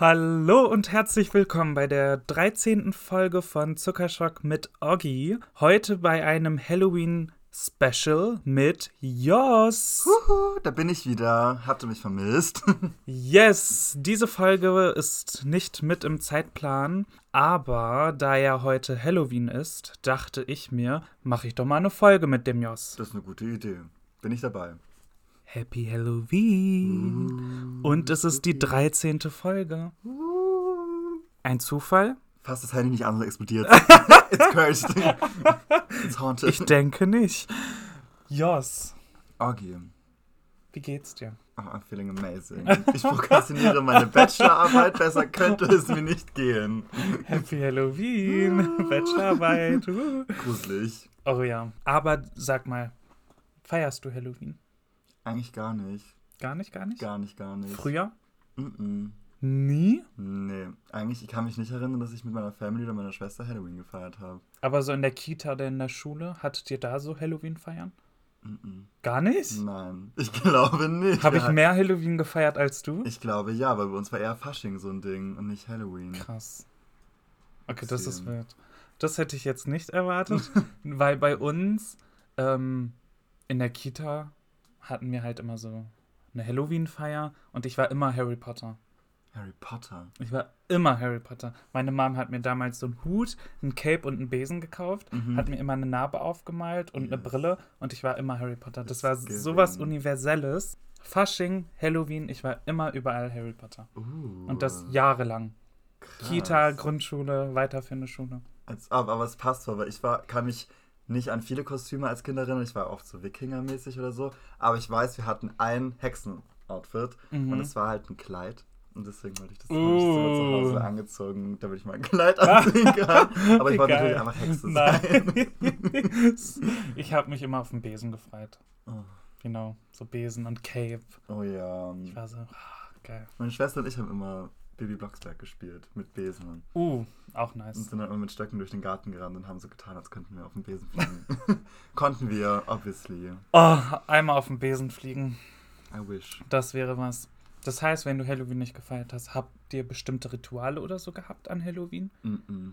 Hallo und herzlich willkommen bei der 13. Folge von Zuckerschock mit Oggi. Heute bei einem Halloween Special mit Jos. Huhu, da bin ich wieder. Habt ihr mich vermisst? yes, diese Folge ist nicht mit im Zeitplan, aber da ja heute Halloween ist, dachte ich mir, mache ich doch mal eine Folge mit dem Jos. Das ist eine gute Idee. Bin ich dabei. Happy Halloween. Und es ist die 13. Folge. Ein Zufall? Fast das Handy nicht an und explodiert. It's cursed. It's haunted. Ich denke nicht. Jos. Augie. Wie geht's dir? Oh, I'm feeling amazing. Ich prokrastiniere meine Bachelorarbeit. Besser könnte es mir nicht gehen. Happy Halloween. Bachelorarbeit. Gruselig. Oh ja. Aber sag mal, feierst du Halloween? Eigentlich gar nicht. Gar nicht, gar nicht? Gar nicht, gar nicht. Früher? Mm -mm. Nie? Nee. Eigentlich, ich kann mich nicht erinnern, dass ich mit meiner Family oder meiner Schwester Halloween gefeiert habe. Aber so in der Kita oder in der Schule, hattet ihr da so Halloween feiern? Mm Gar nicht? Nein, ich glaube nicht. Habe ich mehr Halloween gefeiert als du? Ich glaube ja, weil bei uns war eher Fasching so ein Ding und nicht Halloween. Krass. Okay, das ist wild. Das hätte ich jetzt nicht erwartet, weil bei uns ähm, in der Kita hatten wir halt immer so eine Halloween-Feier und ich war immer Harry Potter. Harry Potter. Ich war immer Harry Potter. Meine Mom hat mir damals so einen Hut, einen Cape und einen Besen gekauft, Mhm. hat mir immer eine Narbe aufgemalt und eine Yes. Brille und ich war immer Harry Potter. Das It's war sowas Universelles. Fasching, Halloween, ich war immer überall Harry Potter. Uh, Und das jahrelang. krass. Kita, Grundschule, weiterführende Schule. Als, aber, aber es passt so, weil ich war, kann mich nicht an viele Kostüme als Kind erinnern. Ich war oft so Wikinger-mäßig oder so. Aber ich weiß, wir hatten ein Hexen-Outfit Mhm. und es war halt ein Kleid. Und deswegen wollte ich das hab ich so zu Hause angezogen, damit ich mein Kleid anziehen kann. Aber ich wollte Geil. natürlich einfach Hexe sein. Nein. ich habe mich immer auf den Besen gefreut. Oh, Genau, so Besen und Cape. oh ja. Ich war so, ah, geil. Meine Schwester und ich haben immer Baby Blocksberg gespielt mit Besen. Uh, auch Und nice. sind dann immer mit Stöcken durch den Garten gerannt und haben so getan, als könnten wir auf dem Besen fliegen. Konnten wir, obviously. Oh, einmal auf den Besen fliegen. I wish. Das wäre was. Das heißt, wenn du Halloween nicht gefeiert hast, habt ihr bestimmte Rituale oder so gehabt an Halloween? Mm -mm.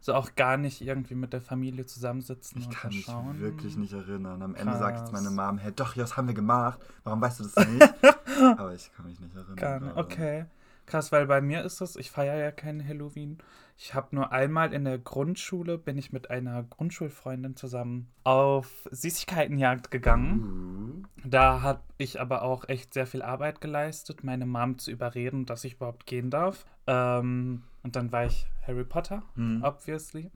So auch gar nicht irgendwie mit der Familie zusammensitzen Ich und kann mich wirklich nicht erinnern. Am Ende sagt jetzt Krass. meine Mom, hey, doch, ja, das haben wir gemacht. Warum weißt du das nicht? Aber ich kann mich nicht erinnern. Gerade. Okay. Krass, weil bei mir ist das, ich feiere ja kein Halloween. Ich habe nur einmal in der Grundschule, bin ich mit einer Grundschulfreundin zusammen auf Süßigkeitenjagd gegangen. Uh, Da habe ich aber auch echt sehr viel Arbeit geleistet, meine Mom zu überreden, dass ich überhaupt gehen darf. Ähm, und dann war ich Harry Potter, hm. obviously.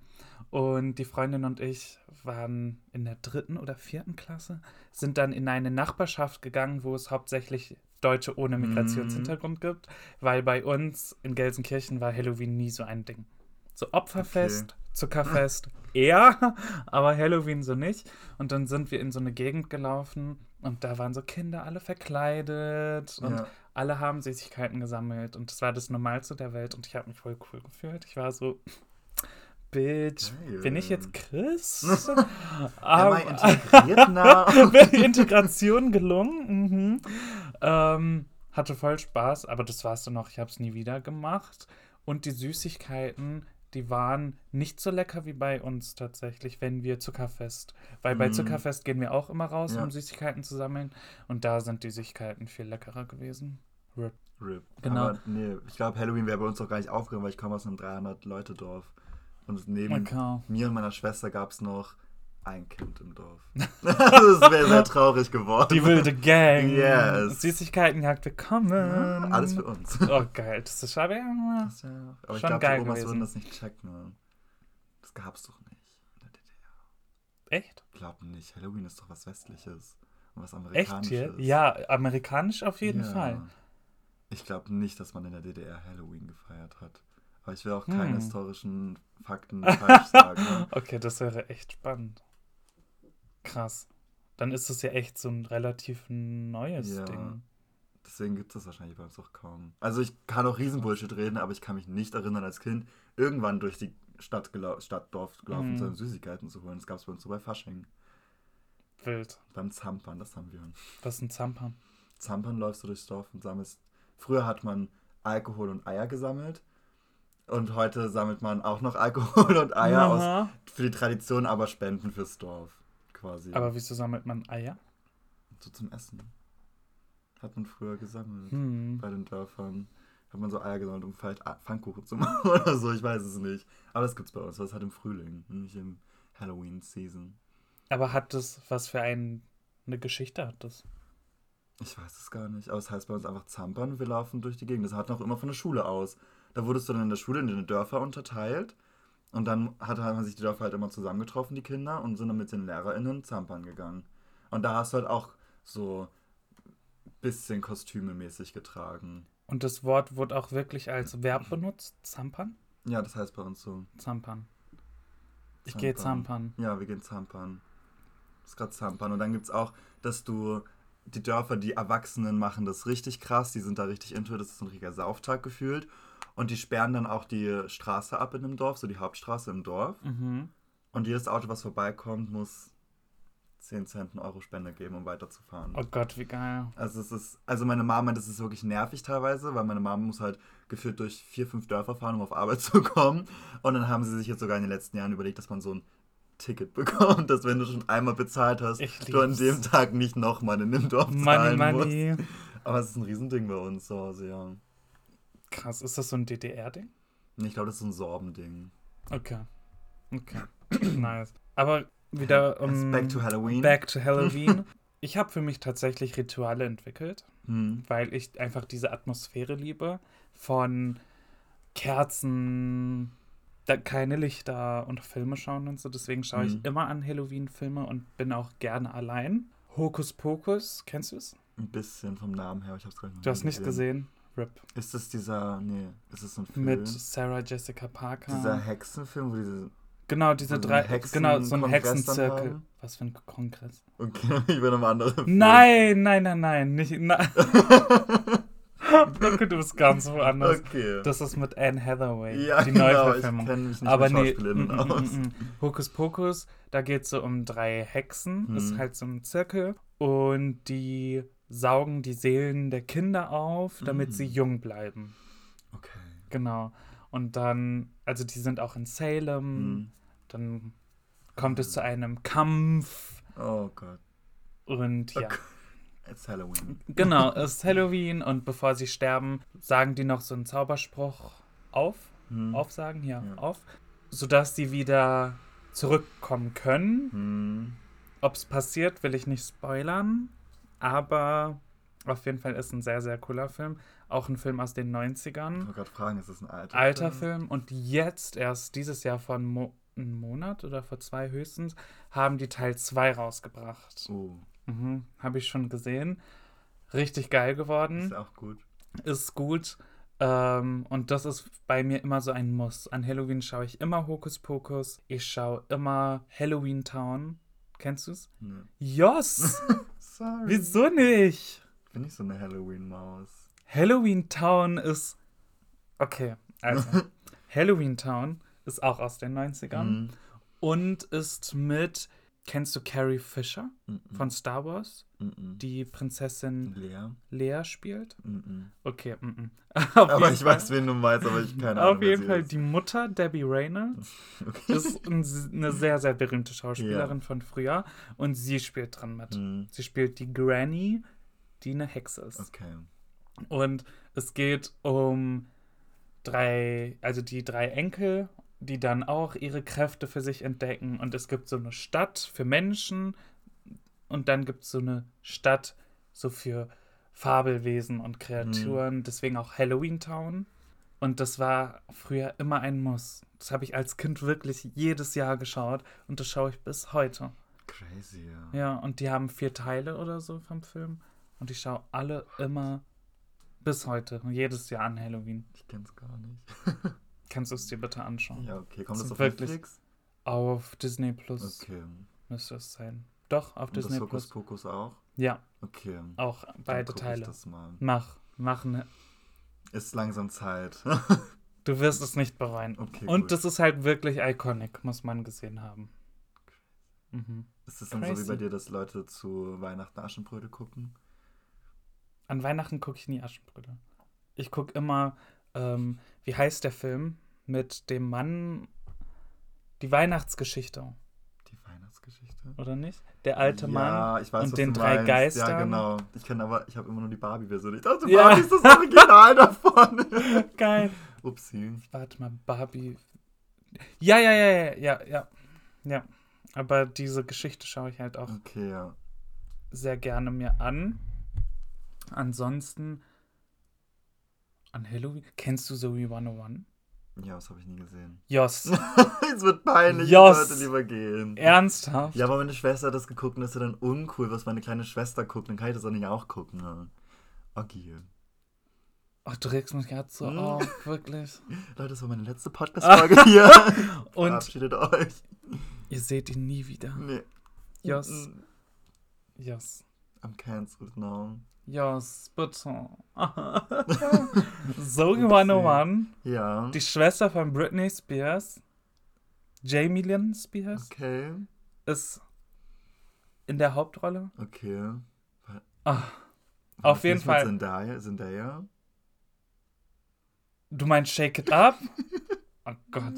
Und die Freundin und ich waren in der dritten oder vierten Klasse, sind dann in eine Nachbarschaft gegangen, wo es hauptsächlich Deutsche ohne Migrationshintergrund gibt, weil bei uns in Gelsenkirchen war Halloween nie so ein Ding. So Opferfest, Zuckerfest, eher, aber Halloween so nicht. Und dann sind wir in so eine Gegend gelaufen und da waren so Kinder alle verkleidet und Ja. alle haben Süßigkeiten gesammelt und das war das Normalste der Welt und ich habe mich voll cool gefühlt. Ich war so, Bitch, Geil. bin ich jetzt Christ? Am I integriert wäre die Integration gelungen. Mhm. Ähm, hatte voll Spaß, aber das war's dann noch. Ich habe es nie wieder gemacht. Und die Süßigkeiten, die waren nicht so lecker wie bei uns tatsächlich, wenn wir Zuckerfest. Weil bei Mhm. Zuckerfest gehen wir auch immer raus, Ja. um Süßigkeiten zu sammeln. Und da sind die Süßigkeiten viel leckerer gewesen. Rip. RIP. Genau. Aber nee, ich glaube, Halloween wäre bei uns auch gar nicht aufgegangen, weil ich komme aus einem 300-Leute-Dorf. Und neben Okay. mir und meiner Schwester gab es noch ein Kind im Dorf. es wäre sehr traurig geworden. Die wilde Gang. Yes. Süßigkeitenjagd, willkommen. Ja, alles für uns. Oh, geil. Das ist schade. Das ja, aber ich glaube, die Omas gewesen. würden das nicht checken. Das gab's doch nicht in der DDR. Echt? Ich glaube nicht. Halloween ist doch was Westliches und was Echt Amerikanisches. hier? Ja, amerikanisch auf jeden Ja. Fall. Ich glaube nicht, dass man in der DDR Halloween gefeiert hat. Aber ich will auch keine Hm. historischen Fakten falsch sagen. ne? Okay, das wäre echt spannend. Krass. Dann ist es ja echt so ein relativ neues Ja. Ding. Deswegen gibt es das wahrscheinlich bei uns auch kaum. Also ich kann auch Riesenbullshit reden, aber ich kann mich nicht erinnern, als Kind irgendwann durch die Stadt, gelau Stadt Dorf gelaufen zu sein, Süßigkeiten zu holen. Das gab es bei uns so bei Fasching. Wild. Beim Zampern, das haben wir. Was ist ein Zampa? Zampern läufst du durchs Dorf und sammelst. Früher hat man Alkohol und Eier gesammelt. Und heute sammelt man auch noch Alkohol und Eier aus, für die Tradition, aber Spenden fürs Dorf quasi. Aber wieso sammelt man Eier? So zum Essen. Hat man früher gesammelt Hm. bei den Dörfern. Hat man so Eier gesammelt, um vielleicht Pfannkuchen zu machen oder so, ich weiß es nicht. Aber das gibt's bei uns, das halt im Frühling, nicht im Halloween-Season. Aber hat das, was für ein, eine Geschichte hat das? Ich weiß es gar nicht, aber es heißt bei uns einfach Zampern, wir laufen durch die Gegend. Das hat auch immer von der Schule aus. Da wurdest du dann in der Schule in die Dörfer unterteilt und dann hat, haben sich die Dörfer halt immer zusammengetroffen, die Kinder, und sind dann mit den LehrerInnen Zampern gegangen. Und da hast du halt auch so bisschen kostümemäßig getragen. Und das Wort wurde auch wirklich als Verb benutzt? Zampern? Ja, das heißt bei uns so. Zampern. Ich gehe zampern. Ja, wir gehen zampern. Das ist gerade zampern. Und dann gibt es auch, dass du die Dörfer, die Erwachsenen machen das richtig krass. Die sind da richtig into. Das ist ein richtiger Sauftag gefühlt. Und die sperren dann auch die Straße ab in dem Dorf, so die Hauptstraße im Dorf. Mhm. Und jedes Auto, was vorbeikommt, muss 10 Cent einen Euro Spende geben, um weiterzufahren. Oh Gott, wie geil. Also es ist, also meine Mama meint, das ist wirklich nervig teilweise, weil meine Mama muss halt gefühlt durch vier, fünf Dörfer fahren, um auf Arbeit zu kommen. Und dann haben sie sich jetzt sogar in den letzten Jahren überlegt, dass man so ein Ticket bekommt, dass wenn du schon einmal bezahlt hast, du an dem Tag nicht nochmal in dem Dorf Money, zahlen money. musst. Aber es ist ein Riesending bei uns zu Hause, ja. Krass, ist das so ein DDR-Ding? Ich glaube, das ist so ein Sorbending. Okay. Okay. nice. Aber wieder um, Back to Halloween. back to Halloween. ich habe für mich tatsächlich Rituale entwickelt, Hm. weil ich einfach diese Atmosphäre liebe von Kerzen, da keine Lichter und Filme schauen und so. Deswegen schaue ich Mhm. immer an Halloween-Filme und bin auch gerne allein. Hokus Pokus, kennst du es? Ein bisschen vom Namen her, ich habe es gar nicht Du hast nicht gesehen? RIP. Ist das dieser, nee, ist das ein Film? Mit Sarah Jessica Parker. dieser Hexenfilm, wo diese genau, diese sie drei. Hexen- genau, so ein Kongress Hexenzirkel. Was für ein Kongress? Okay, ich bin am anderen. Film. Nein, nein, nein, nein. Nicht, nein. Danke, du bist ganz woanders. Okay. Das ist mit Anne Hathaway, ja, die genau, ich Neuverfilmung. kenne mich nicht Aber nee, aus. mm, mm. Hokus Pokus, da geht es so um drei Hexen. Hm. Ist halt so ein Zirkel. Und die saugen die Seelen der Kinder auf, damit sie Mm. jung bleiben. Okay. Genau. Und dann, also die sind auch in Salem. Hm. Dann kommt es zu einem Kampf. Oh Gott. Und ja. It's Halloween. Genau, es ist Halloween und bevor sie sterben, sagen die noch so einen Zauberspruch auf. Hm. Aufsagen, ja, Ja. auf. Sodass sie wieder zurückkommen können. Hm. Ob es passiert, will ich nicht spoilern. Aber auf jeden Fall ist ein sehr, sehr cooler Film. Auch ein Film aus den Ich 90ern. wollte gerade fragen, ist das ein alter Alter Film. Und jetzt, erst dieses Jahr vor einem Mo einem Monat oder vor zwei höchstens, haben die Teil 2 rausgebracht. Oh, Mhm, Habe ich schon gesehen. Richtig geil geworden. ist auch gut. ist gut. Ähm, und das ist bei mir immer so ein Muss. An Halloween schaue ich immer Hokus Pokus. Ich schaue immer Halloween Town. Kennst du es? Nee. Yes! Sorry. Wieso nicht? Bin ich so eine Halloween-Maus? Halloween Town ist. Okay, also. Halloween Town ist auch aus den 90ern Hm. und ist mit. Kennst du Carrie Fisher Mhm. von Star Wars, Mhm. die Prinzessin Lea. Lea spielt? Okay, Aber ich Fall- weiß, wen du meinst, aber ich keine Ahnung. Auf jeden Fall ist. die Mutter, Debbie Reynolds, Okay. ist ein, eine sehr, sehr berühmte Schauspielerin von früher und sie spielt dran mit. Hm. Sie spielt die Granny, die eine Hexe ist. Okay. Und es geht um drei, also die drei Enkel, die dann auch ihre Kräfte für sich entdecken. Und es gibt so eine Stadt für Menschen und dann gibt es so eine Stadt so für Fabelwesen und Kreaturen. Deswegen auch Halloween Town. Und das war früher immer ein Muss. Das habe ich als Kind wirklich jedes Jahr geschaut und das schaue ich bis heute. Crazy, ja. Ja, und die haben vier Teile oder so vom Film. Und ich schaue alle immer bis heute, jedes Jahr an Halloween. Ich kenn's gar nicht. Kannst du es dir bitte anschauen? Ja, okay. Kommt Das das auf Netflix? Auf Disney Plus Okay. müsste es sein. Doch, auf Und das Disney Hokus Plus. Pokus auch? Ja, Okay. auch beide guck ich Teile. Das mal. Mach, mach ne. Ist langsam Zeit. Du wirst es nicht bereuen. Okay, Und gut. das ist halt wirklich iconic, muss man gesehen haben. Mhm. Ist es dann so wie crazy. bei dir, dass Leute zu Weihnachten Aschenbrödel gucken? An Weihnachten gucke ich nie Aschenbrödel. Ich gucke immer, ähm, wie heißt der Film mit dem Mann, die Weihnachtsgeschichte, Die Weihnachtsgeschichte. oder nicht? Der alte Mann Ja, ich weiß, und den drei meinst. Geistern. Ja, genau. Ich kenne aber, ich habe immer nur die Barbie-Version. Ich dachte, Ja. Barbie ist das Original davon. Geil. Upsi. Warte mal, Barbie. Ja, ja, ja, ja, ja, ja. Ja. Aber diese Geschichte schaue ich halt auch Okay, ja. sehr gerne mir an. Ansonsten an Halloween. Kennst du Zoe 101? Ja, das habe ich nie gesehen. Jos. es wird peinlich, Jos. ich sollte lieber gehen. Ernsthaft? Ja, aber meine Schwester hat das geguckt und das ist ja dann uncool, was meine kleine Schwester guckt. Dann kann ich das auch nicht auch gucken. Ne? Okay. Ach, du regst mich gerade so Hm. auf, wirklich. Leute, das war meine letzte Podcast-Folge hier. Und Verabschiedet euch. ihr seht ihn nie wieder. Nee. Jos. Mm, Jos. I'm cancelled now. Jos, bitte. Zoe 101, Ja. die Schwester von Britney Spears, Jamie Lynn Spears, Okay. ist in der Hauptrolle. Okay. Ah, Auf jeden Fall. Mit Zendaya? Zendaya? du meinst Shake It Up? Oh Gott.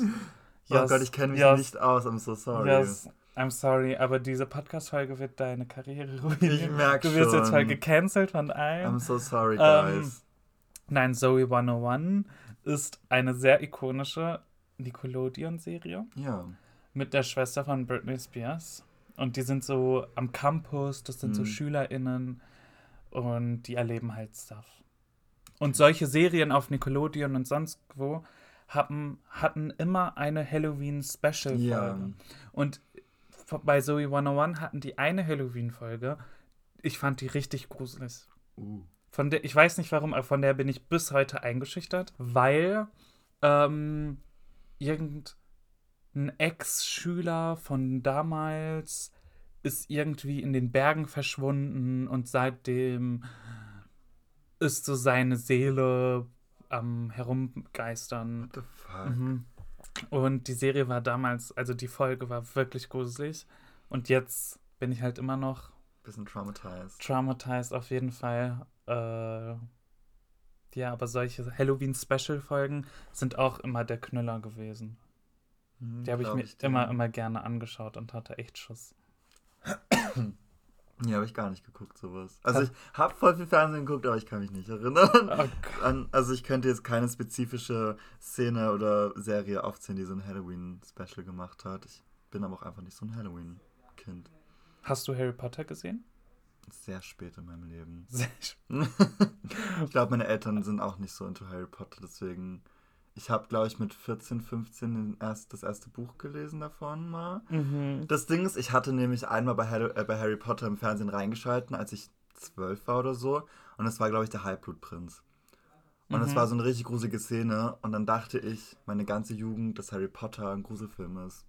oh Gott, ich kenne mich Jos, nicht aus. I'm so sorry. Yes, I'm sorry, aber diese Podcast-Folge wird deine Karriere ruinieren. Ich merk Du wirst jetzt schon. voll gecancelt von allen. I'm so sorry, Ähm, guys. Nein, Zoe 101 ist eine sehr ikonische Nickelodeon-Serie ja. mit der Schwester von Britney Spears. Und die sind so am Campus, das sind so Mhm. SchülerInnen und die erleben halt Stuff. Und solche Serien auf Nickelodeon und sonst wo haben, hatten immer eine Halloween-Special-Folge. Ja. Und bei Zoe 101 hatten die eine Halloween-Folge. Ich fand die richtig gruselig. Uh. Von der, ich weiß nicht warum, aber von der bin ich bis heute eingeschüchtert, weil ähm, irgendein Ex-Schüler von damals ist irgendwie in den Bergen verschwunden und seitdem ist so seine Seele am Herumgeistern. What the fuck? Mhm. Und die Serie war damals, also die Folge war wirklich gruselig. Und jetzt bin ich halt immer noch Bisschen traumatized. traumatized auf jeden Fall. Äh, ja, aber solche Halloween-Special-Folgen sind auch immer der Knüller gewesen. Hm, Die habe ich mir dir. immer, immer gerne angeschaut und hatte echt Schuss. Ja, habe ich gar nicht geguckt, sowas. Also Hat- ich habe voll viel Fernsehen geguckt, aber ich kann mich nicht erinnern. Oh. An, also ich könnte jetzt keine spezifische Szene oder Serie aufzählen, die so ein Halloween-Special gemacht hat. Ich bin aber auch einfach nicht so ein Halloween-Kind. Hast du Harry Potter gesehen? Sehr spät in meinem Leben. Sehr ich glaube, meine Eltern sind auch nicht so into Harry Potter, deswegen. Ich habe, glaube ich, mit 14, 15 den erst, das erste Buch gelesen davon mal. mhm. Das Ding ist, ich hatte nämlich einmal bei Harry, äh, bei Harry Potter im Fernsehen reingeschalten, als ich zwölf war oder so. Und das war, glaube ich, der Halbblutprinz. Und es Mhm. war so eine richtig gruselige Szene. Und dann dachte ich, meine ganze Jugend, dass Harry Potter ein Gruselfilm ist.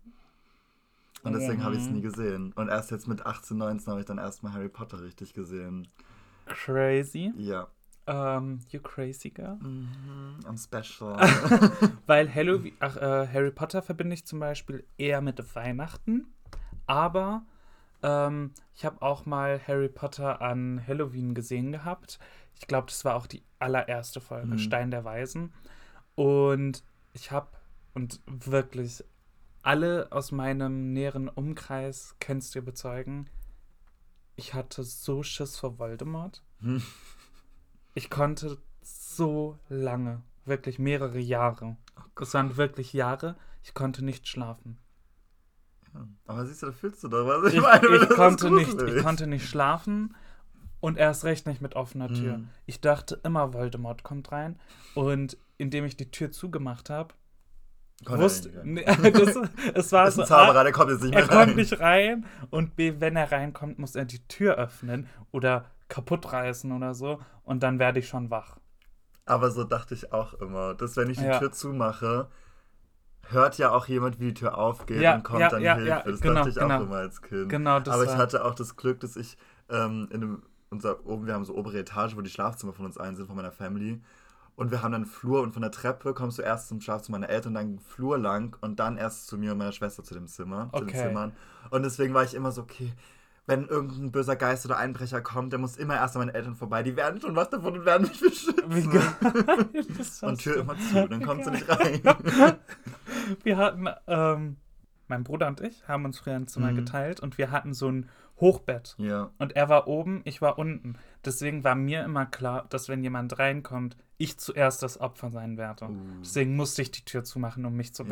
Und deswegen habe ich es Mhm. nie gesehen. Und erst jetzt mit 18, 19 habe ich dann erstmal Harry Potter richtig gesehen. Crazy. Ja. Ähm, you crazy girl. Mhm, I'm special. Weil Halloween, ach, äh, Harry Potter verbinde ich zum Beispiel eher mit Weihnachten. Aber ähm, ich habe auch mal Harry Potter an Halloween gesehen gehabt. Ich glaube, das war auch die allererste Folge, Mhm. Stein der Weisen. Und ich habe, und wirklich alle aus meinem näheren Umkreis kennst du bezeugen, ich hatte so Schiss vor Voldemort. Hm. Ich konnte so lange, wirklich mehrere Jahre. Das waren wirklich Jahre. Ich konnte nicht schlafen. Ja. Aber siehst du, da fühlst du doch was. Ich, meine, ich, das ist konnte nicht, ich konnte nicht schlafen und erst recht nicht mit offener Tür. Mhm. Ich dachte immer, Voldemort kommt rein. Und indem ich die Tür zugemacht habe, er wusste. Nee, das, es war Das ist so. ein Zauberer, A, der kommt jetzt nicht er mehr rein. kommt nicht rein und B, wenn er reinkommt, muss er die Tür öffnen oder kaputt reißen oder so. Und dann werde ich schon wach. Aber so dachte ich auch immer, dass wenn ich die Ja. Tür zumache, hört ja auch jemand, wie die Tür aufgeht Ja, und kommt ja, dann Hilfe. das genau, dachte ich genau. auch immer als Kind. Genau, das Aber ich hatte auch das Glück, dass ich ähm, in einem, unser, oben, wir haben so obere Etage, wo die Schlafzimmer von uns ein sind, von meiner Family. Und wir haben dann einen Flur und von der Treppe kommst du erst zum Schlafzimmer meiner Eltern, dann Flur lang und dann erst zu mir und meiner Schwester zu dem Zimmer, zu den Okay. Zimmern. Und deswegen war ich immer so, okay, wenn irgendein böser Geist oder Einbrecher kommt, der muss immer erst an meinen Eltern vorbei. Die werden schon was davon und werden mich beschützen. Und Tür immer zu, dann kommt sie nicht rein. du- Wir hatten, ähm, mein Bruder und ich haben uns früher ein Zimmer Mhm. geteilt und wir hatten so ein Hochbett. ja. Und er war oben, ich war unten. Deswegen war mir immer klar, dass wenn jemand reinkommt, ich zuerst das Opfer sein werde. Uh. Deswegen musste ich die Tür zumachen, um mich zu Ja.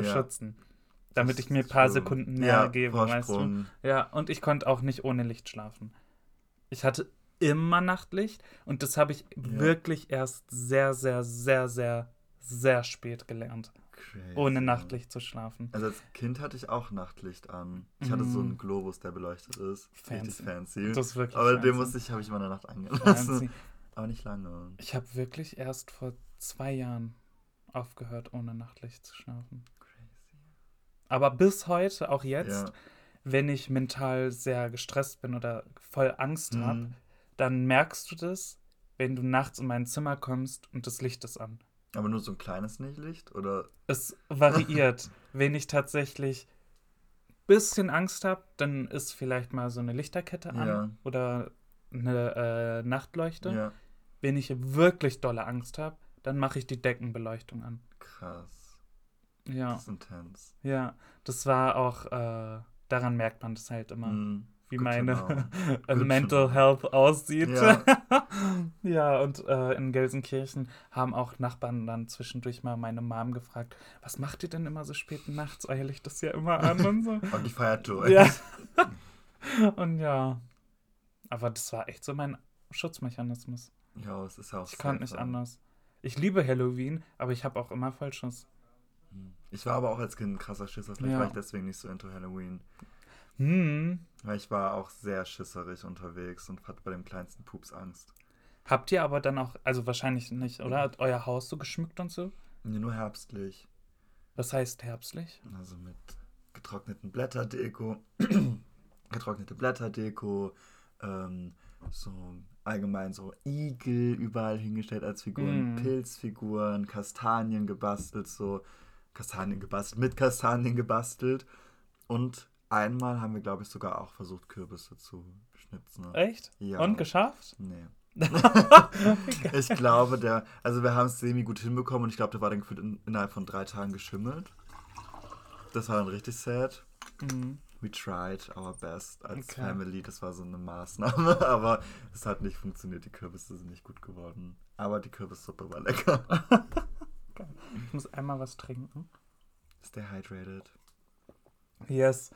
Damit ich mir ein paar true. Sekunden mehr ja, gebe, weißt du? Ja, und ich konnte auch nicht ohne Licht schlafen. Ich hatte immer Nachtlicht und das habe ich Ja. wirklich erst sehr, sehr, sehr, sehr, sehr spät gelernt, Crazy. ohne Nachtlicht zu schlafen. Also als Kind hatte ich auch Nachtlicht an. Ich hatte so einen Globus, der beleuchtet ist. Richtig Fancy. fancy. Das ist wirklich Aber fancy. den musste ich, habe ich mal in der Nacht eingelassen. Fancy. Aber nicht lange. Ich habe wirklich erst vor zwei Jahren aufgehört, ohne Nachtlicht zu schlafen. Aber bis heute, auch jetzt, Ja. wenn ich mental sehr gestresst bin oder voll Angst habe, Mhm. dann merkst du das, wenn du nachts in mein Zimmer kommst und das Licht ist an. Aber nur so ein kleines Nichtlicht? Oder? Es variiert. wenn ich tatsächlich ein bisschen Angst habe, dann ist vielleicht mal so eine Lichterkette an Ja. oder eine äh, Nachtleuchte. Ja. Wenn ich wirklich dolle Angst habe, dann mache ich die Deckenbeleuchtung an. Krass. Ja, Das ist intens. ja. Das war auch, äh, daran merkt man das halt immer, Mhm. wie meine Mental. Health aussieht. Ja. Ja, und äh, in Gelsenkirchen haben auch Nachbarn dann zwischendurch mal meine Mom gefragt, was macht ihr denn immer so spät nachts? Euer Licht ist ja immer an und so. Und die feiert durch. ja. Und ja. Aber das war echt so mein Schutzmechanismus. Ja, es ist ja auch Ich konnte nicht anders. Ich liebe Halloween, aber ich habe auch immer Vollschuss. Mhm. Ich war aber auch als Kind ein krasser Schisser. Vielleicht Ja. war ich deswegen nicht so into Halloween. Hm. Weil ich war auch sehr schisserig unterwegs und hatte bei dem kleinsten Pups Angst. Habt ihr aber dann auch, also wahrscheinlich nicht, oder? Hat euer Haus so geschmückt und so? Nee, nur herbstlich. Was heißt herbstlich? Also mit getrockneten Blätterdeko, getrocknete Blätterdeko, ähm, so allgemein so Igel überall hingestellt als Figuren, Mm. Pilzfiguren, Kastanien gebastelt, so Kastanien gebastelt, mit Kastanien gebastelt. Und einmal haben wir, glaube ich, sogar auch versucht, Kürbisse zu schnitzen. Echt? Ja. Und geschafft? Nee. ich glaube, der, also wir haben es semi gut hinbekommen und ich glaube, der war dann gefühlt in, innerhalb von drei Tagen geschimmelt. Das war dann richtig sad. Mhm. We tried our best als Okay. Family. Das war so eine Maßnahme, aber es hat nicht funktioniert. Die Kürbisse sind nicht gut geworden. Aber die Kürbissuppe war lecker. Ich muss einmal was trinken. Stay hydrated. Yes.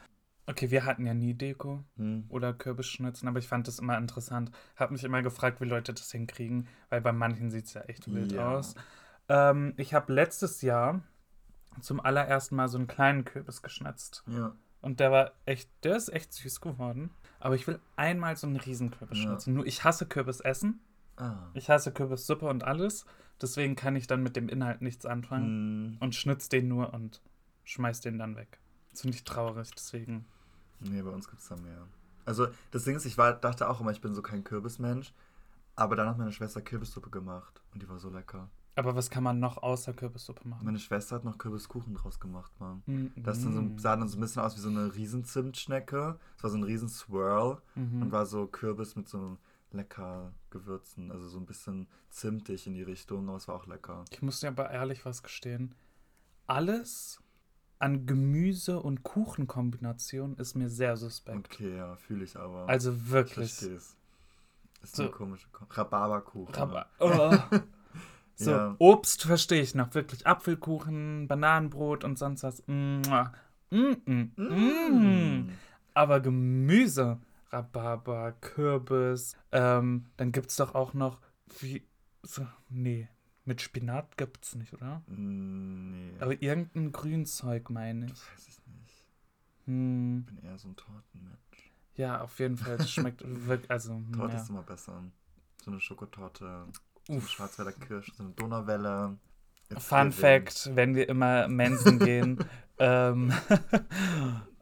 Okay, wir hatten ja nie Deko Hm. oder Kürbisschnitzen, aber ich fand das immer interessant. Hab mich immer gefragt, wie Leute das hinkriegen, weil bei manchen sieht es ja echt wild Ja. aus. Ähm, ich habe letztes Jahr zum allerersten Mal so einen kleinen Kürbis geschnitzt. Ja. Und der war echt, der ist echt süß geworden. Aber ich will einmal so einen Riesenkürbis Ja. schnitzen. Nur ich hasse Kürbisessen. Ah. Ich hasse Kürbissuppe und alles. Deswegen kann ich dann mit dem Inhalt nichts anfangen. Hm. Und schnitz den nur und schmeiß den dann weg. Das finde ich traurig, deswegen. Nee, bei uns gibt es da mehr. Also, das Ding ist, ich war, dachte auch immer, ich bin so kein Kürbismensch. Aber dann hat meine Schwester Kürbissuppe gemacht und die war so lecker. Aber was kann man noch außer Kürbissuppe machen? Meine Schwester hat noch Kürbiskuchen draus gemacht, Mann. Mhm. Das dann so, sah dann so ein bisschen aus wie so eine Riesenzimtschnecke. Es war so ein Riesenswirl Mhm. und war so Kürbis mit so lecker Gewürzen. Also so ein bisschen zimtig in die Richtung, aber es war auch lecker. Ich muss dir aber ehrlich was gestehen. Alles an Gemüse- und Kuchenkombination ist mir sehr suspekt. Okay, ja, fühle ich aber. Also ich wirklich. verstehe es. Ist So- eine komische Ko Rhabarberkuchen. Aber, oh. So, Ja. Obst verstehe ich noch. Wirklich Apfelkuchen, Bananenbrot und sonst was. Mm, mm, mm. Mm. Aber Gemüse, Rhabarber, Kürbis, ähm, dann gibt es doch auch noch, wie, so, nee, mit Spinat gibt es nicht, oder? Mm, Nee, Aber irgendein Grünzeug, meine ich. das weiß ich nicht. Hm, Ich bin eher so ein Tortenmensch. ja, auf jeden Fall, das schmeckt wirklich, also, Torte ja. ist immer besser. So eine Schokotorte, so eine. Schwarzwälder Kirsch, so eine Donauwelle. Fun. Fact, wenn wir immer Mensen gehen, ähm,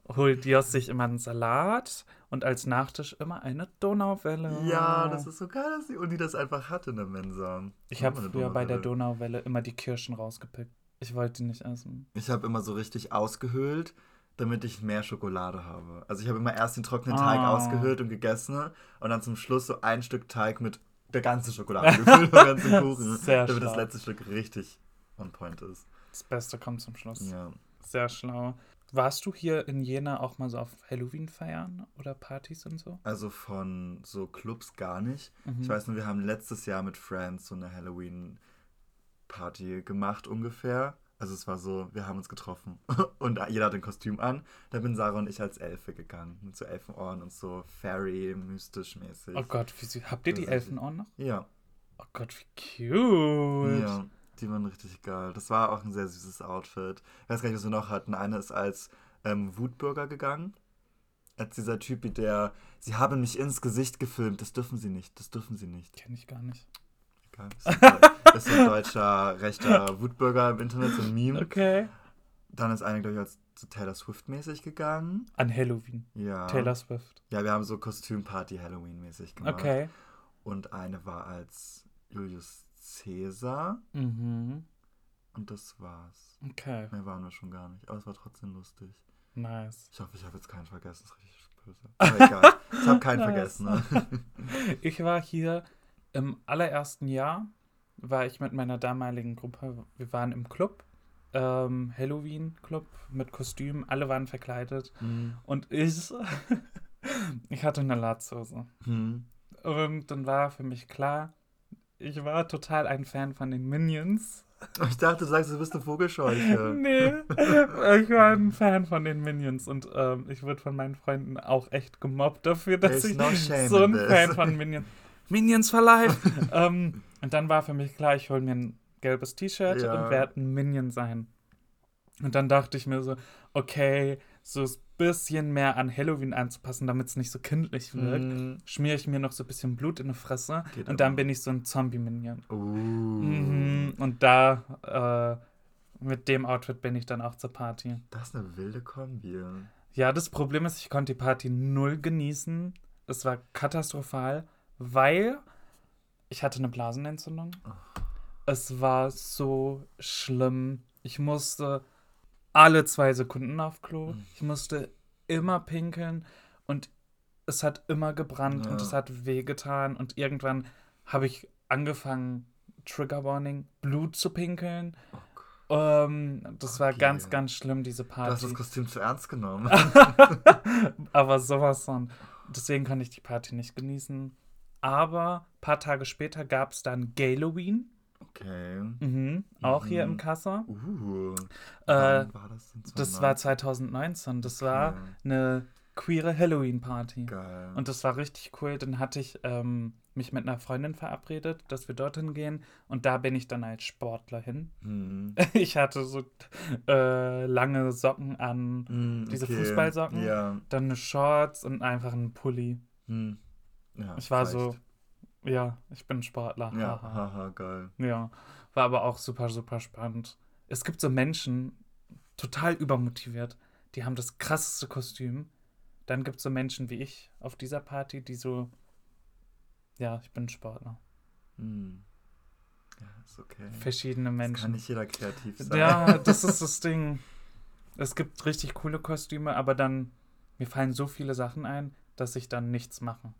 holt Jos sich immer einen Salat und als Nachtisch immer eine Donauwelle. Ja, das ist so geil, dass die Uni das einfach hat in der Mensa. Ich habe früher bei der Donauwelle. Immer die Kirschen rausgepickt. Ich wollte die nicht essen. Ich habe immer so richtig ausgehöhlt, damit ich mehr Schokolade habe. Also ich habe immer erst den trockenen Teig Oh. ausgehöhlt und gegessen und dann zum Schluss so ein Stück Teig mit der ganzen Schokolade gefüllt, den ganzen Kuchen, Sehr damit das schlau. letzte Stück richtig on point ist. Das Beste kommt zum Schluss. Ja. Sehr schlau. Warst du hier in Jena auch mal so auf Halloween feiern oder Partys und so? Also von so Clubs gar nicht. Mhm. Ich weiß nur, wir haben letztes Jahr mit Friends so eine Halloween-Party gemacht ungefähr. Also es war so, wir haben uns getroffen und jeder hat ein Kostüm an. Da bin Sarah und ich als Elfe gegangen. Mit so Elfenohren und so Fairy, mystisch mäßig. Oh Gott, wie sie, habt ihr die Elfenohren noch? Ja, Oh Gott, wie cute. ja, die waren richtig geil. Das war auch ein sehr süßes Outfit. Ich weiß gar nicht, was wir noch hatten. Eine ist als ähm, Wutbürger gegangen. Als dieser Typ, der, sie haben mich ins Gesicht gefilmt. Das dürfen sie nicht, das dürfen sie nicht. Kenn ich gar nicht. Egal. Ist ein, Deu- ist ein deutscher rechter Wutbürger im Internet, so ein Meme. Okay. Dann ist eine, glaube ich, als so Taylor Swift-mäßig gegangen. An Halloween. Ja. Taylor Swift. Ja, wir haben so Kostümparty Halloween-mäßig gemacht. Okay. Und eine war als Julius Caesar. Mhm. Und das war's. Okay. Mehr waren wir schon gar nicht. Aber es war trotzdem lustig. Nice. Ich hoffe, ich habe jetzt keinen vergessen. Das ist richtig böse. Aber egal. Ich habe keinen Nice. vergessen. Ne? Ich war hier im allerersten Jahr, war ich mit meiner damaligen Gruppe, wir waren im Club, ähm, Halloween-Club mit Kostüm, alle waren verkleidet Hm. und ich, ich hatte eine Latzhose. Hm. Und dann war für mich klar, ich war total ein Fan von den Minions. Ich dachte, du sagst, du bist eine Vogelscheuche. Nee, ich war ein Fan von den Minions und ähm, ich wurde von meinen Freunden auch echt gemobbt dafür, dass ich so ein. Fan von Minions. Minions for life! ähm, und dann war für mich klar, ich hole mir ein gelbes T-Shirt Ja. und werde ein Minion sein. Und dann dachte ich mir so, okay, so ein bisschen mehr an Halloween anzupassen, damit es nicht so kindlich wirkt, Hm. schmiere ich mir noch so ein bisschen Blut in die Fresse Geht und dann bin ich so ein Zombie-Minion. Uh. Mhm. Und da, äh, mit dem Outfit bin ich dann auch zur Party. Das ist eine wilde Kombi. Ja, das Problem ist, ich konnte die Party null genießen. Es war katastrophal, weil ich hatte eine Blasenentzündung. Es war so schlimm. Ich musste alle zwei Sekunden auf Klo. Ich musste immer pinkeln und es hat immer gebrannt und Ja. es hat wehgetan und irgendwann habe ich angefangen, Trigger Warning, Blut zu pinkeln. Ähm, das war Okay. ganz, ganz schlimm, diese Du hast Party. das Kostüm zu ernst genommen. Aber sowas von. Deswegen konnte ich die Party nicht genießen. Aber ein paar Tage später gab es dann Galoween. Okay. Mhm, auch hier Mhm. im Kassa. Uh. Äh, Wann war das denn? Das war 2019. Das war Okay. eine queere Halloween-Party. Geil. Und das war richtig cool. Dann hatte ich ähm, mich mit einer Freundin verabredet, dass wir dorthin gehen. Und da bin ich dann als Sportler hin. Hm. Ich hatte so äh, lange Socken an, Hm, Diese okay. Fußballsocken? Ja. dann eine Shorts und einfach einen Pulli. Hm. ja Ich war reicht. so, ja, ich bin Sportler. Ja, haha. haha, geil. Ja, war aber auch super, super spannend. Es gibt so Menschen, total übermotiviert, die haben das krasseste Kostüm. Dann gibt es so Menschen wie ich auf dieser Party, die so, ja, ich bin Sportler. Hm. Ja, ist okay. Verschiedene Es kann Menschen. nicht jeder kreativ sein. Ja, das ist das Ding. Es gibt richtig coole Kostüme, aber dann, mir fallen so viele Sachen ein, dass ich dann nichts mache.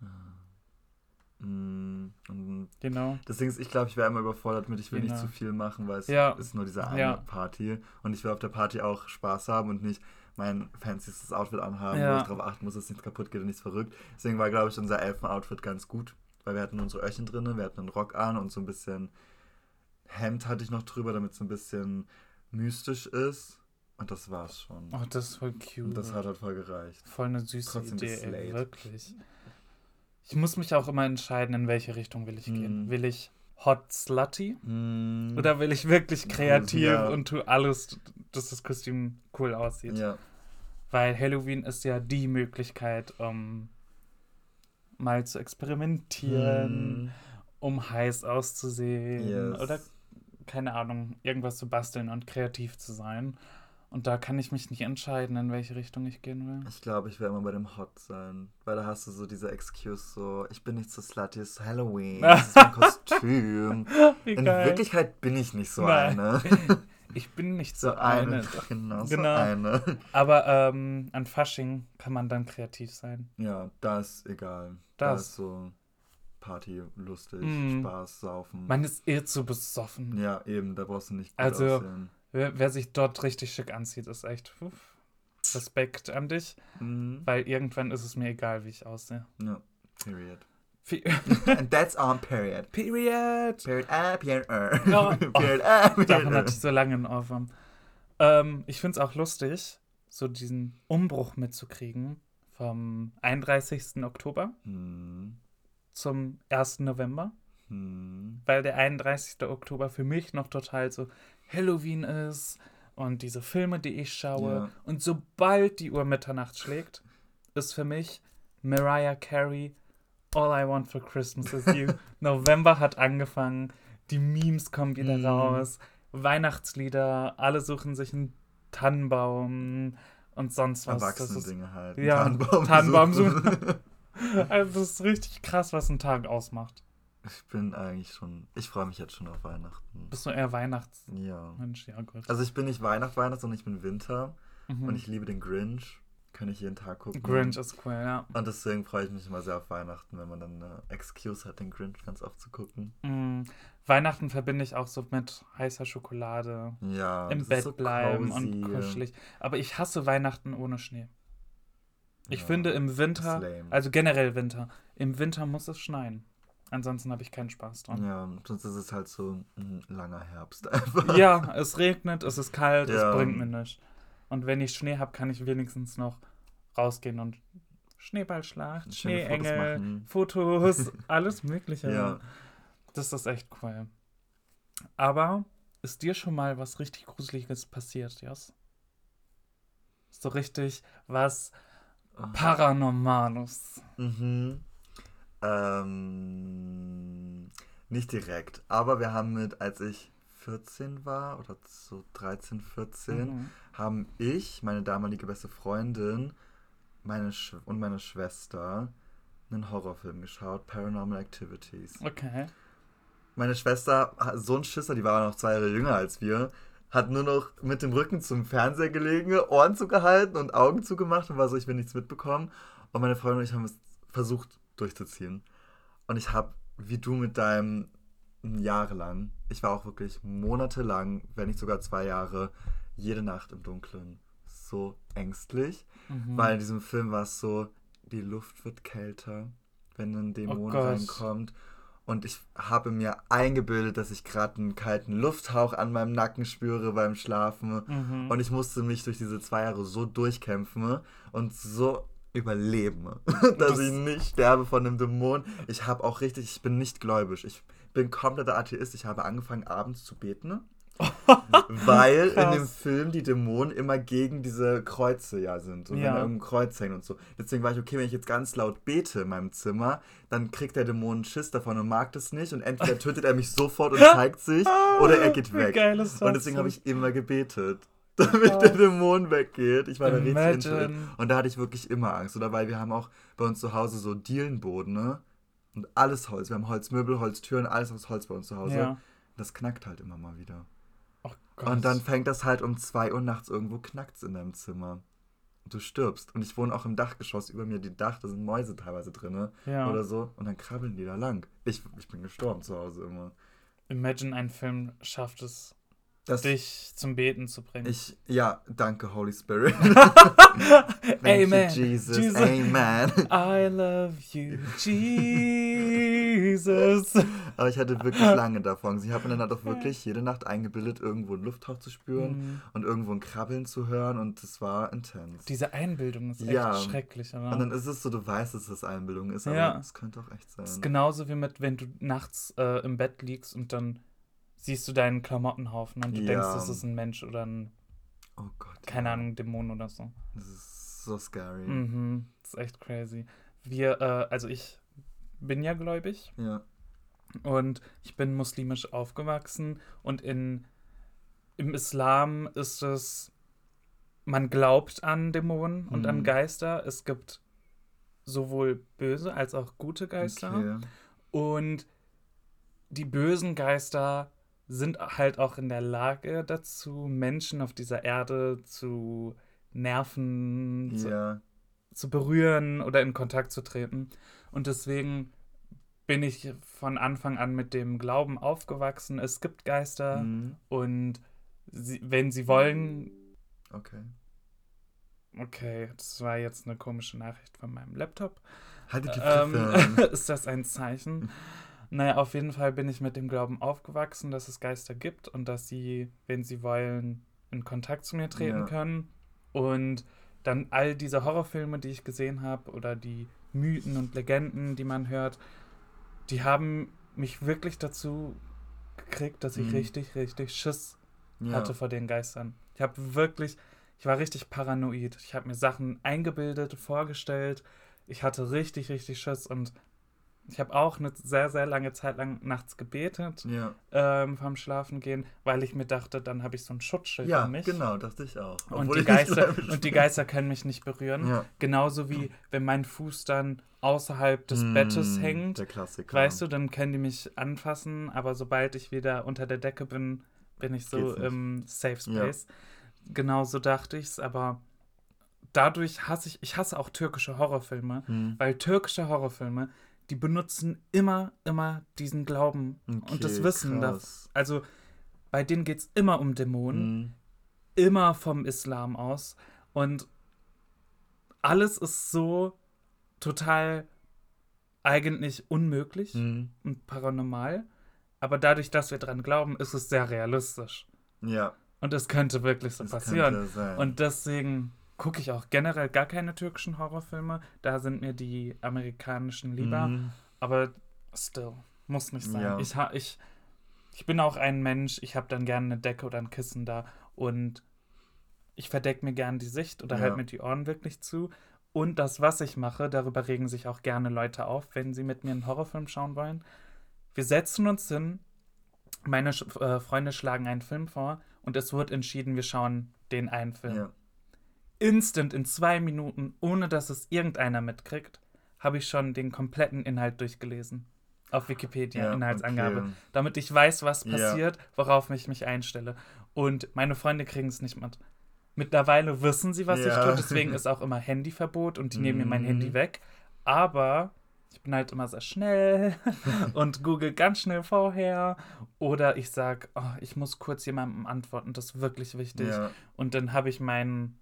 Hm. Und Genau. das Ding ist, ich glaube, ich wäre immer überfordert mit, ich will Genau. nicht zu viel machen, weil es Ja. ist nur diese eine Ja. Party. Und ich will auf der Party auch Spaß haben und nicht mein fancyes Outfit anhaben, Ja. wo ich darauf achten muss, dass nichts kaputt geht und nichts verrückt. Deswegen war, glaube ich, unser Elfen-Outfit ganz gut, weil wir hatten unsere Öhrchen drin, wir hatten einen Rock an und so ein bisschen Hemd hatte ich noch drüber, damit es ein bisschen mystisch ist. Und das war's schon. Oh, das ist voll cute. und das hat halt voll gereicht. Voll eine süße Trotzdem Idee, ey, wirklich. Ich muss mich auch immer entscheiden, in welche Richtung will ich gehen. Mhm. Will ich hot slutty Hm. oder will ich wirklich kreativ Ja. und tu alles, dass das Kostüm cool aussieht? Ja. Weil Halloween ist ja die Möglichkeit, um mal zu experimentieren, Hm. um heiß auszusehen Yes. oder keine Ahnung, irgendwas zu basteln und kreativ zu sein. Und da kann ich mich nicht entscheiden, in welche Richtung ich gehen will. Ich glaube, ich werde immer bei dem Hot sein. Weil da hast du so diese Excuse, so, ich bin nicht so slutty, es ist Halloween, das ist mein Kostüm. In. Wirklichkeit bin ich nicht so Nein. eine. Ich bin nicht so, so eine. eine. Genau, so genau. eine. Aber ähm, an Fasching kann man dann kreativ sein. Ja, das ist egal. Das, das ist so Party, lustig, mm. Spaß, saufen. Man ist eh zu besoffen. Ja, eben, da brauchst du nicht gut Also, aussehen. Wer, wer, sich dort richtig schick anzieht, ist echt uff, Respekt an dich. Mm. Weil irgendwann ist es mir egal, wie ich aussehe. Ja, period. And that's on period. Period. Period A, period R. Oh, period A, period Davon hatte ich so lange einen Ohrwurm. Ähm, ich finde es auch lustig, so diesen Umbruch mitzukriegen vom 31. Oktober hm. zum 1. November. Hm. Weil der 31. Oktober für mich noch total so Halloween ist und diese Filme, die ich schaue. Ja. Und sobald die Uhr Mitternacht schlägt, ist für mich Mariah Carey All I Want for Christmas is You. November hat angefangen, die Memes kommen wieder mm. raus, Weihnachtslieder, alle suchen sich einen Tannenbaum und sonst was. Erwachsene Dinge halt. Ja, Tannenbaum, Tannenbaum suchen. also das ist richtig krass, was ein Tag ausmacht. Ich bin eigentlich schon, ich freue mich jetzt schon auf Weihnachten. Bist du eher Weihnachts? Ja. Mensch, ja gut. Also ich bin nicht Weihnacht, Weihnacht, sondern ich bin Winter mhm. und ich liebe den Grinch kann ich jeden Tag gucken. Grinch ist cool, ja. Und deswegen freue ich mich immer sehr auf Weihnachten, wenn man dann eine Excuse hat, den Grinch ganz oft zu gucken. Mm, Weihnachten verbinde ich auch so mit heißer Schokolade. Ja. Im Bett so bleiben cozy. und kuschelig. Aber ich hasse Weihnachten ohne Schnee. Ich ja, finde im Winter, also generell Winter, im Winter muss es schneien. Ansonsten habe ich keinen Spaß dran. Ja, sonst ist es halt so ein langer Herbst einfach. Ja, es regnet, es ist kalt, ja. es bringt mir nichts. Und wenn ich Schnee habe, kann ich wenigstens noch rausgehen und Schneeballschlacht, Schneeengel, Fotos, Fotos alles Mögliche. Ja. Das ist echt cool. Aber ist dir schon mal was richtig Gruseliges passiert, Jas? So richtig was Paranormales. Mhm. Ähm, nicht direkt, aber wir haben mit, als ich 14 war oder so 13, 14, mhm. haben ich, meine damalige beste Freundin meine Sch und meine Schwester einen Horrorfilm geschaut, Paranormal Activities. Okay. Meine Schwester, so ein Schisser, die war noch zwei Jahre jünger als wir, hat nur noch mit dem Rücken zum Fernseher gelegen, Ohren zugehalten und Augen zugemacht und war so, ich will nichts mitbekommen. Und meine Freundin und ich haben es versucht durchzuziehen. Und ich habe, wie du mit deinem jahrelang, ich war auch wirklich monatelang, wenn nicht sogar zwei Jahre, jede Nacht im Dunkeln so ängstlich, mhm. weil in diesem Film war es so, die Luft wird kälter, wenn ein Dämon oh reinkommt. Und ich habe mir eingebildet, dass ich gerade einen kalten Lufthauch an meinem Nacken spüre beim Schlafen. Mhm. Und ich musste mich durch diese zwei Jahre so durchkämpfen und so überleben, dass das ich nicht sterbe von einem Dämon. Ich habe auch richtig, ich bin nicht gläubig. Ich bin kompletter Atheist. Ich habe angefangen, abends zu beten. weil Krass. in dem Film die Dämonen immer gegen diese Kreuze ja sind und ja. wenn irgendein Kreuz hängt und so. Deswegen war ich, okay, wenn ich jetzt ganz laut bete in meinem Zimmer, dann kriegt der Dämon Schiss davon und mag das nicht und entweder tötet er mich sofort und zeigt sich oder er geht weg. Und deswegen habe ich immer gebetet damit oh. der Dämon weggeht. Ich war da richtig drin. Und da hatte ich wirklich immer Angst. Oder weil wir haben auch bei uns zu Hause so Dielenboden, ne? Und alles Holz. Wir haben Holzmöbel, Holztüren, alles aus Holz bei uns zu Hause. Ja. Das knackt halt immer mal wieder. Oh Gott. Und dann fängt das halt um 2 Uhr nachts irgendwo knackt's in deinem Zimmer. Und du stirbst. Und ich wohne auch im Dachgeschoss über mir, die Dach, da sind Mäuse teilweise drin. Ja. Oder so. Und dann krabbeln die da lang. Ich, ich bin gestorben zu Hause immer. Imagine, ein Film schafft es das, dich zum Beten zu bringen. Ich, ja, danke, Holy Spirit. Amen. You, Jesus. Jesus. Amen. I love you, Jesus. Aber ich hatte wirklich lange davon. Ich habe mir dann halt auch wirklich jede Nacht eingebildet, irgendwo einen Lufthauch zu spüren mm. und irgendwo ein Krabbeln zu hören und es war intens. Diese Einbildung ist echt ja. schrecklich. Oder? Und dann ist es so, du weißt, dass es Einbildung ist, aber es könnte auch echt sein. Es ist genauso wie mit, wenn du nachts äh, im Bett liegst und dann siehst du deinen Klamottenhaufen und du ja. denkst, das ist ein Mensch oder ein, oh Gott, keine ja. Ahnung, Dämon oder so. Das ist so scary. Mhm, das ist echt crazy. Wir, äh, also ich bin ja gläubig. Ja. Und ich bin muslimisch aufgewachsen und in, im Islam ist es, man glaubt an Dämonen mhm. und an mhm. Geister. Es gibt sowohl böse als auch gute Geister. Okay. Und die bösen Geister sind halt auch in der Lage dazu, Menschen auf dieser Erde zu nerven, Ja. zu, zu berühren oder in Kontakt zu treten. Und deswegen bin ich von Anfang an mit dem Glauben aufgewachsen. Es gibt Geister Mhm. und sie, wenn sie wollen, Okay. okay, das war jetzt eine komische Nachricht von meinem Laptop. Haltet die Ähm, Fresse. ist das ein Zeichen? Naja, auf jeden Fall bin ich mit dem Glauben aufgewachsen, dass es Geister gibt und dass sie, wenn sie wollen, in Kontakt zu mir treten Ja. können. Und dann all diese Horrorfilme, die ich gesehen habe, oder die Mythen und Legenden, die man hört, die haben mich wirklich dazu gekriegt, dass ich Mhm. richtig, richtig Schiss ja. hatte vor den Geistern. Ich habe wirklich, ich war richtig paranoid. Ich habe mir Sachen eingebildet, vorgestellt. Ich hatte richtig, richtig Schiss und ich habe auch eine sehr, sehr lange Zeit lang nachts gebetet Ja, ähm, vorm Schlafengehen, weil ich mir dachte, dann habe ich so ein Schutzschild ja um mich. genau, dachte ich auch. Und die, ich Geister, und die. Geister können mich nicht berühren. Ja. Genauso wie wenn mein Fuß dann außerhalb des Mm, Bettes hängt. Der Klassiker. Weißt du, dann können die mich anfassen, aber sobald ich wieder unter der Decke bin, bin ich so im Safe Ja. Space. Genau so dachte ich's, aber dadurch hasse ich, ich hasse auch türkische Horrorfilme, Hm. weil türkische Horrorfilme, die benutzen immer, immer diesen Glauben und das Okay, Wissen. Da, krass. also bei denen geht's immer um Dämonen, Hm. immer vom Islam aus und alles ist so total eigentlich unmöglich Hm. und paranormal. Aber dadurch, dass wir dran glauben, ist es sehr realistisch. Ja, Und es könnte wirklich so das passieren. Und deswegen gucke ich auch generell gar keine türkischen Horrorfilme. Da sind mir die amerikanischen lieber. Hm. Aber still, muss nicht sein. Ja. Ich, ich, ich bin auch ein Mensch, ich habe dann gerne eine Decke oder ein Kissen da. Und ich verdecke mir gerne die Sicht oder Ja. halte mir die Ohren wirklich zu. Und das, was ich mache, darüber regen sich auch gerne Leute auf, wenn sie mit mir einen Horrorfilm schauen wollen. Wir setzen uns hin, meine Sch äh, Freunde schlagen einen Film vor und es wird entschieden, wir schauen den einen Film. Ja. Instant in zwei Minuten, ohne dass es irgendeiner mitkriegt, habe ich schon den kompletten Inhalt durchgelesen. Auf Wikipedia, Ja, Inhaltsangabe. okay. Damit ich weiß, was Ja. passiert, worauf ich mich einstelle. Und meine Freunde kriegen es nicht mit. Mittlerweile wissen sie, was ich Ja. tue, deswegen ist auch immer Handyverbot und die nehmen mir mein Mhm. Handy weg. Aber ich bin halt immer sehr schnell und google ganz schnell vorher. Oder ich sage, oh, ich muss kurz jemandem antworten, das ist wirklich wichtig. Ja. Und dann habe ich meinen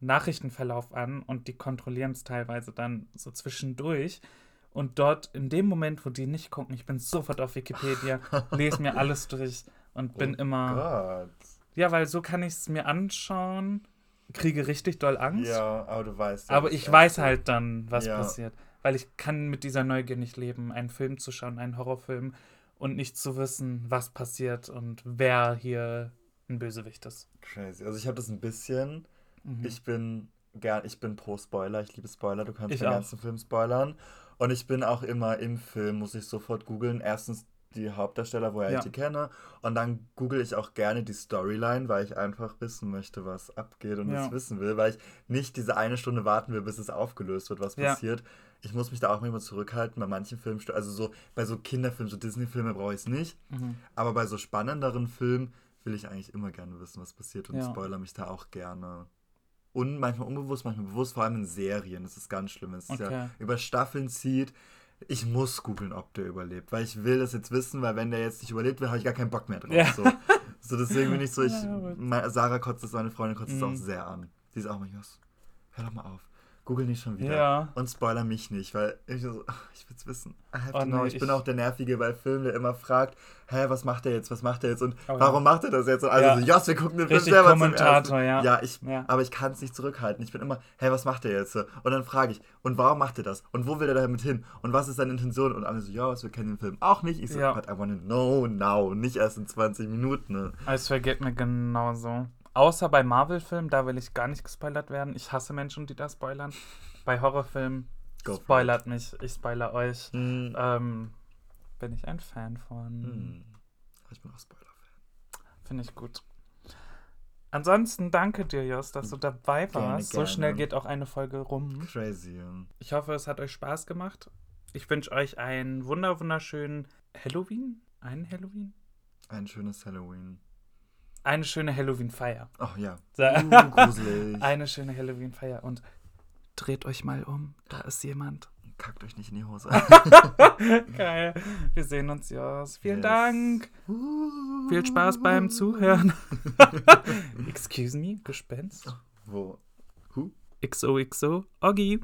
Nachrichtenverlauf an und die kontrollieren es teilweise dann so zwischendurch. Und dort, in dem Moment, wo die nicht gucken, ich bin sofort auf Wikipedia, lese mir alles durch und bin Oh immer. Gott. Ja, weil so kann ich es mir anschauen, kriege richtig doll Angst. Ja, aber du weißt. ja, aber ich weiß halt dann, was Ja. passiert. Weil ich kann mit dieser Neugier nicht leben, einen Film zu schauen, einen Horrorfilm und nicht zu wissen, was passiert und wer hier ein Bösewicht ist. Crazy. Also ich habe das ein bisschen. Mhm. Ich bin gern, ich bin pro Spoiler. Ich liebe Spoiler. Du kannst Ich den auch. ganzen Film spoilern. Und ich bin auch immer im Film, muss ich sofort googeln. Erstens die Hauptdarsteller, woher Ja. ich die kenne. Und dann google ich auch gerne die Storyline, weil ich einfach wissen möchte, was abgeht und Ja. wissen will, weil ich nicht diese eine Stunde warten will, bis es aufgelöst wird, was Ja. passiert. Ich muss mich da auch manchmal zurückhalten bei manchen Filmen, also so bei so Kinderfilmen, so Disney-Filme brauche ich es nicht, Mhm. aber bei so spannenderen Filmen will ich eigentlich immer gerne wissen, was passiert und Ja. spoiler mich da auch gerne. Und manchmal unbewusst, manchmal bewusst, vor allem in Serien. Das ist ganz schlimm. wenn Es ist ja Okay. über Staffeln zieht. Ich muss googeln, ob der überlebt, weil ich will das jetzt wissen, weil wenn der jetzt nicht überlebt, habe ich gar keinen Bock mehr drauf. Ja. So. so deswegen bin ich so, ich, Sarah kotzt es, meine Freundin kotzt es Mhm. auch sehr an. Die ist auch mal, Jos, hör doch mal auf. Google nicht schon wieder. Ja. Und spoiler mich nicht, weil ich so, ach, ich will's wissen. Oh to know. nee, ich, bin ich- auch der Nervige bei Filmen, der immer fragt, hä, was macht der jetzt, was macht der jetzt und Oh ja. warum macht er das jetzt? Und also Ja. so, Jos, wir gucken den Film Richtig selber zum Kommentator, ersten. ja. Ja, ich, Ja. aber ich kann es nicht zurückhalten. Ich bin immer, hä, was macht der jetzt? Und dann frage ich, und warum macht er das? Und wo will er damit hin? Und was ist seine Intention? Und alle so, ja, wir kennen den Film auch nicht. Ich so, Ja. but I wanna know now, nicht erst in 20 Minuten. Ne? Es vergeht mir genauso. Außer bei Marvel-Filmen, da will ich gar nicht gespoilert werden. Ich hasse Menschen, die da spoilern. Bei Horrorfilmen Go spoilert mich, ich spoiler euch. Hm. Ähm, bin ich ein Fan von. Hm. Ich bin auch Spoiler-Fan. Finde ich gut. Ansonsten danke dir, Jos, dass du dabei Gerne, warst. So gerne. schnell geht auch eine Folge rum. Crazy. Ich hoffe, es hat euch Spaß gemacht. Ich wünsche euch einen wunder wunderschönen Halloween. Einen Halloween? Ein schönes Halloween. Eine schöne Halloween-Feier. Ach ja. Uh, gruselig. Eine schöne Halloween-Feier und dreht euch mal um. Da ist jemand. Kackt euch nicht in die Hose. Geil. Wir sehen uns, Jos. Vielen Yes. Dank. Viel Spaß beim Zuhören. Excuse me, Gespenst. Wo? Huh? XOXO, Oggi.